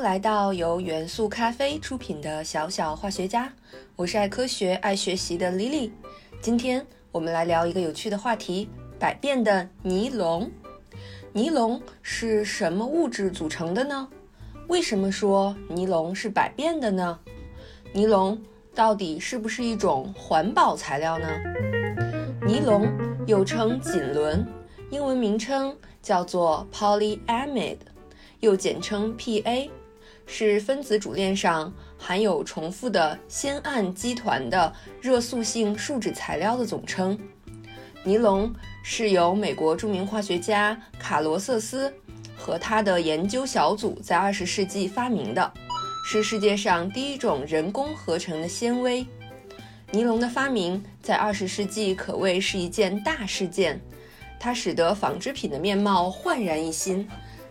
来到由元素咖啡出品的小小化学家，我是爱科学、爱学习的 Lily。今天我们来聊一个有趣的话题——百变的尼龙。尼龙是什么物质组成的呢？为什么说尼龙是百变的呢？尼龙到底是不是一种环保材料呢？尼龙又称锦纶，英文名称叫做 polyamide。又简称 PA，是分子主链上含有重复的酰胺基团的热塑性树脂材料的总称。尼龙是由美国著名化学家卡罗瑟斯和他的研究小组在二十世纪发明的，是世界上第一种人工合成的纤维。尼龙的发明在二十世纪可谓是一件大事件，它使得纺织品的面貌焕然一新。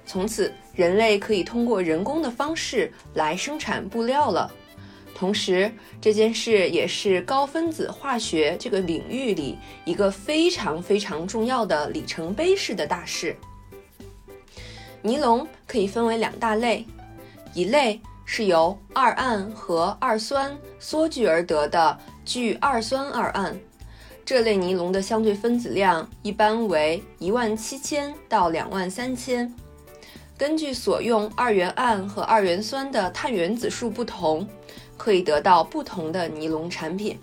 从此，人类可以通过人工的方式来生产布料了。同时，这件事也是高分子化学这个领域里一个非常非常重要的里程碑式的大事。尼龙可以分为两大类，一类是由二胺和二酸缩聚而得的聚二酸二胺，这类尼龙的相对分子量一般为一万七千到两万三千。根据所用二元胺和二元酸的碳原子数不同，可以得到不同的尼龙产品，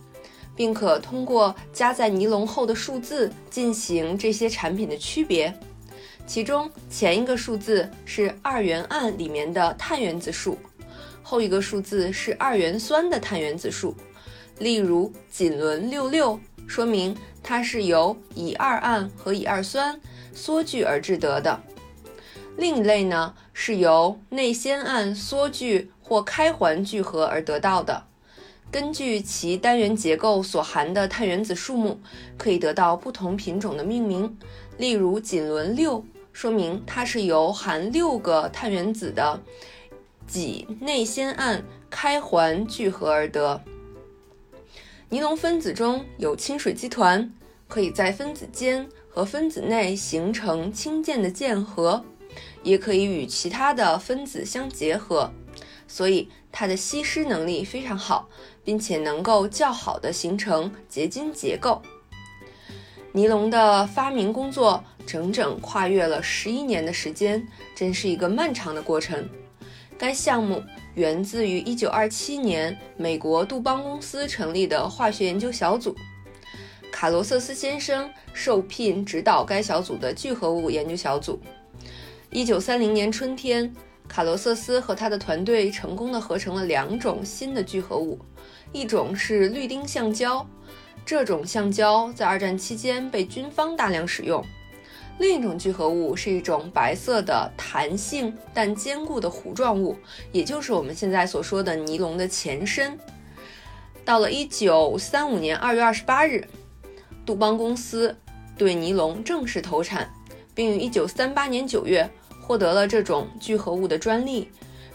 并可通过加在尼龙后的数字进行这些产品的区别。其中前一个数字是二元胺里面的碳原子数，后一个数字是二元酸的碳原子数。例如锦纶六六，说明它是由乙二胺和乙二酸缩聚而制得的。另一类呢，是由内酰胺缩聚或开环聚合而得到的。根据其单元结构所含的碳原子数目，可以得到不同品种的命名。例如，锦纶六说明它是由含六个碳原子的己内酰胺开环聚合而得。尼龙分子中有亲水基团，可以在分子间和分子内形成氢键的键合。也可以与其他的分子相结合，所以它的吸湿能力非常好，并且能够较好的形成结晶结构。尼龙的发明工作整整跨越了十一年的时间，真是一个漫长的过程。该项目源自于1927年美国杜邦公司成立的化学研究小组，卡罗瑟斯先生受聘指导该小组的聚合物研究小组。一九三零年春天，卡罗瑟斯和他的团队成功的合成了两种新的聚合物，一种是氯丁橡胶，这种橡胶在二战期间被军方大量使用；另一种聚合物是一种白色的弹性但坚固的糊状物，也就是我们现在所说的尼龙的前身。到了一九三五年二月二十八日，杜邦公司对尼龙正式投产。并于一九三八年九月获得了这种聚合物的专利，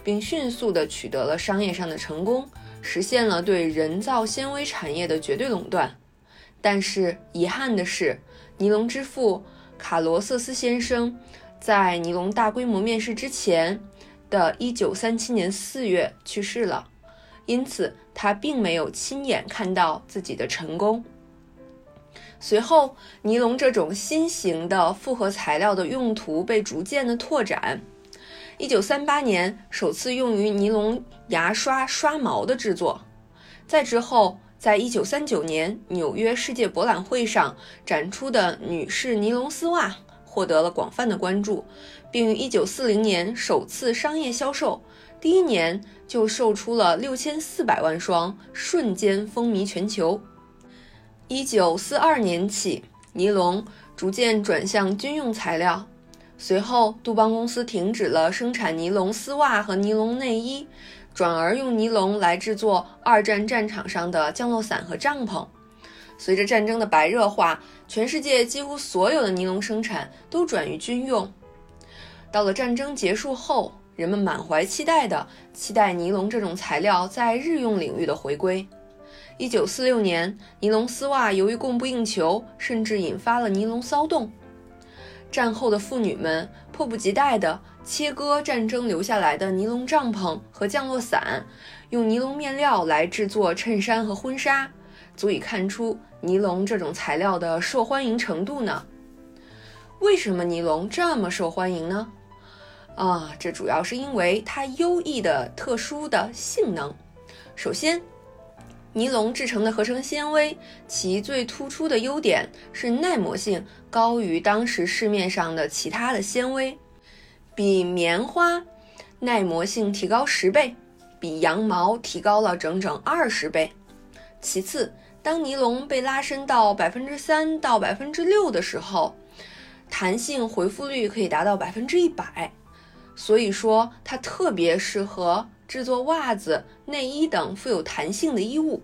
并迅速地取得了商业上的成功，实现了对人造纤维产业的绝对垄断。但是遗憾的是，尼龙之父卡罗瑟斯先生在尼龙大规模面世之前的一九三七年四月去世了，因此他并没有亲眼看到自己的成功。随后，尼龙这种新型的复合材料的用途被逐渐的拓展。一九三八年，首次用于尼龙牙刷刷毛的制作。再之后，在一九三九年纽约世界博览会上展出的女士尼龙丝袜获得了广泛的关注，并于一九四零年首次商业销售，第一年就售出了六千四百万双，瞬间风靡全球。一九四二年起，尼龙逐渐转向军用材料。随后，杜邦公司停止了生产尼龙丝袜和尼龙内衣，转而用尼龙来制作二战战场上的降落伞和帐篷。随着战争的白热化，全世界几乎所有的尼龙生产都转于军用。到了战争结束后，人们满怀期待的期待尼龙这种材料在日用领域的回归。一九四六年，尼龙丝袜由于供不应求，甚至引发了尼龙骚动。战后的妇女们迫不及待地切割战争留下来的尼龙帐篷和降落伞，用尼龙面料来制作衬衫和婚纱，足以看出尼龙这种材料的受欢迎程度呢。为什么尼龙这么受欢迎呢？啊，这主要是因为它优异的特殊的性能。首先，尼龙制成的合成纤维，其最突出的优点是耐磨性高于当时市面上的其他的纤维，比棉花耐磨性提高十倍，比羊毛提高了整整二十倍。其次，当尼龙被拉伸到百分之三到百分之六的时候，弹性回复率可以达到百分之一百，所以说它特别适合。制作袜子、内衣等富有弹性的衣物。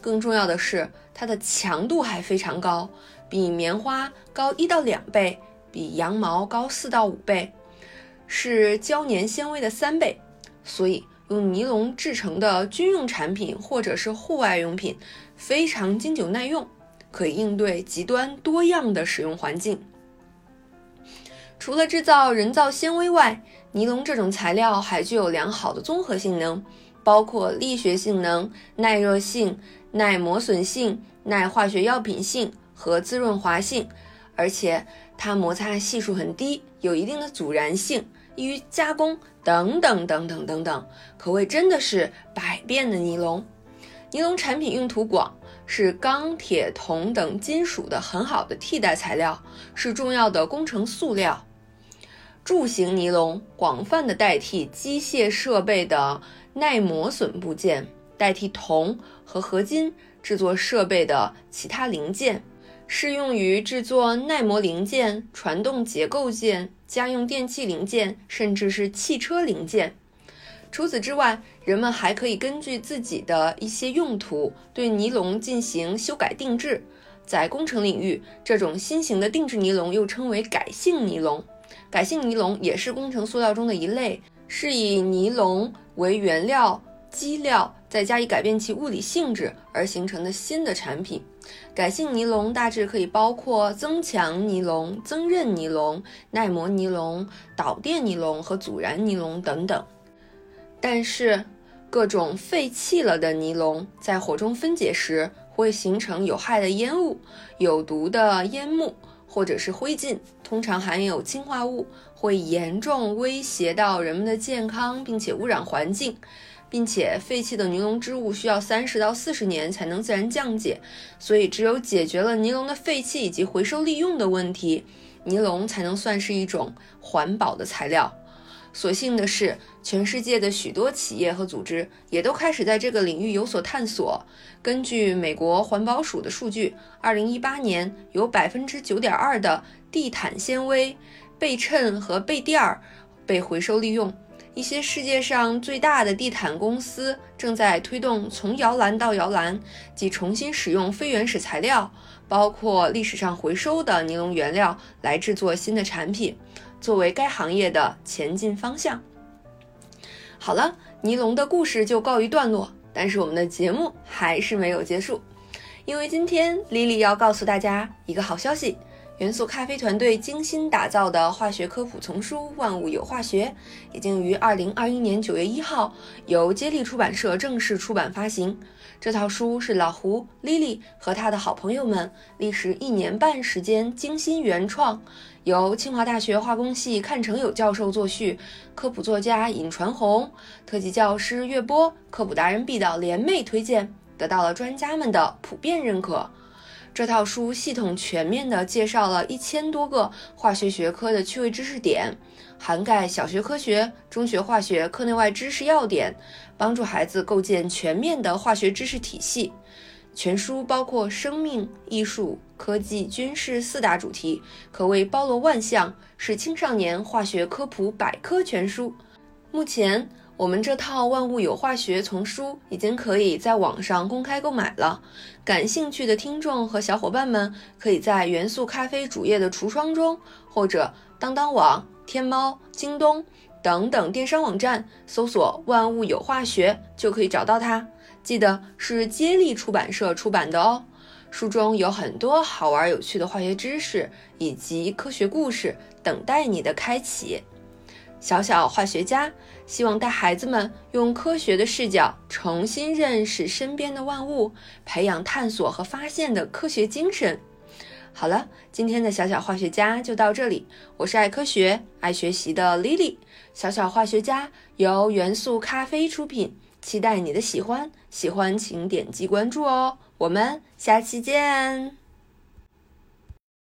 更重要的是，它的强度还非常高，比棉花高一到两倍，比羊毛高四到五倍，是胶粘纤维的三倍。所以，用尼龙制成的军用产品或者是户外用品非常经久耐用，可以应对极端多样的使用环境。除了制造人造纤维外，尼龙这种材料还具有良好的综合性能，包括力学性能、耐热性、耐磨损性、耐化学药品性和滋润滑性，而且它摩擦系数很低，有一定的阻燃性，易于加工等等等等等等，可谓真的是百变的尼龙。尼龙产品用途广，是钢铁、铜等金属的很好的替代材料，是重要的工程塑料。柱形尼龙广泛的代替机械设备的耐磨损部件，代替铜和合金制作设备的其他零件，适用于制作耐磨零件、传动结构件、家用电器零件，甚至是汽车零件。除此之外，人们还可以根据自己的一些用途对尼龙进行修改定制。在工程领域，这种新型的定制尼龙又称为改性尼龙。改性尼龙也是工程塑料中的一类，是以尼龙为原料基料，再加以改变其物理性质而形成的新的产品。改性尼龙大致可以包括增强尼龙、增韧尼龙、耐磨尼龙、导电尼龙和阻燃尼龙等等。但是，各种废弃了的尼龙在火中分解时会形成有害的烟雾、有毒的烟幕。或者是灰烬，通常含有氰化物，会严重威胁到人们的健康，并且污染环境，并且废弃的尼龙织物需要三十到四十年才能自然降解，所以只有解决了尼龙的废弃以及回收利用的问题，尼龙才能算是一种环保的材料。所幸的是，全世界的许多企业和组织也都开始在这个领域有所探索。根据美国环保署的数据，2018年有9.2%的地毯纤维、被衬和被垫儿被回收利用。一些世界上最大的地毯公司正在推动从摇篮到摇篮，即重新使用非原始材料，包括历史上回收的尼龙原料来制作新的产品。作为该行业的前进方向。好了，尼龙的故事就告一段落，但是我们的节目还是没有结束，因为今天莉莉要告诉大家一个好消息。元素咖啡团队精心打造的化学科普丛书《万物有化学》已经于二零二一年九月一号由接力出版社正式出版发行。这套书是老胡、Lily 和他的好朋友们历时一年半时间精心原创，由清华大学化工系阚成友教授作序，科普作家尹传红、特级教师岳波、科普达人毕导联袂推荐，得到了专家们的普遍认可。这套书系统全面地介绍了一千多个化学学科的趣味知识点，涵盖小学科学、中学化学课内外知识要点，帮助孩子构建全面的化学知识体系。全书包括生命、艺术、科技、军事四大主题，可谓包罗万象，是青少年化学科普百科全书。目前。我们这套《万物有化学》丛书已经可以在网上公开购买了，感兴趣的听众和小伙伴们可以在元素咖啡主页的橱窗中，或者当当网、天猫、京东等等电商网站搜索“万物有化学”就可以找到它。记得是接力出版社出版的哦。书中有很多好玩有趣的化学知识以及科学故事，等待你的开启。小小化学家希望带孩子们用科学的视角重新认识身边的万物，培养探索和发现的科学精神。好了，今天的小小化学家就到这里。我是爱科学、爱学习的 Lily。小小化学家由元素咖啡出品，期待你的喜欢。喜欢请点击关注哦。我们下期见。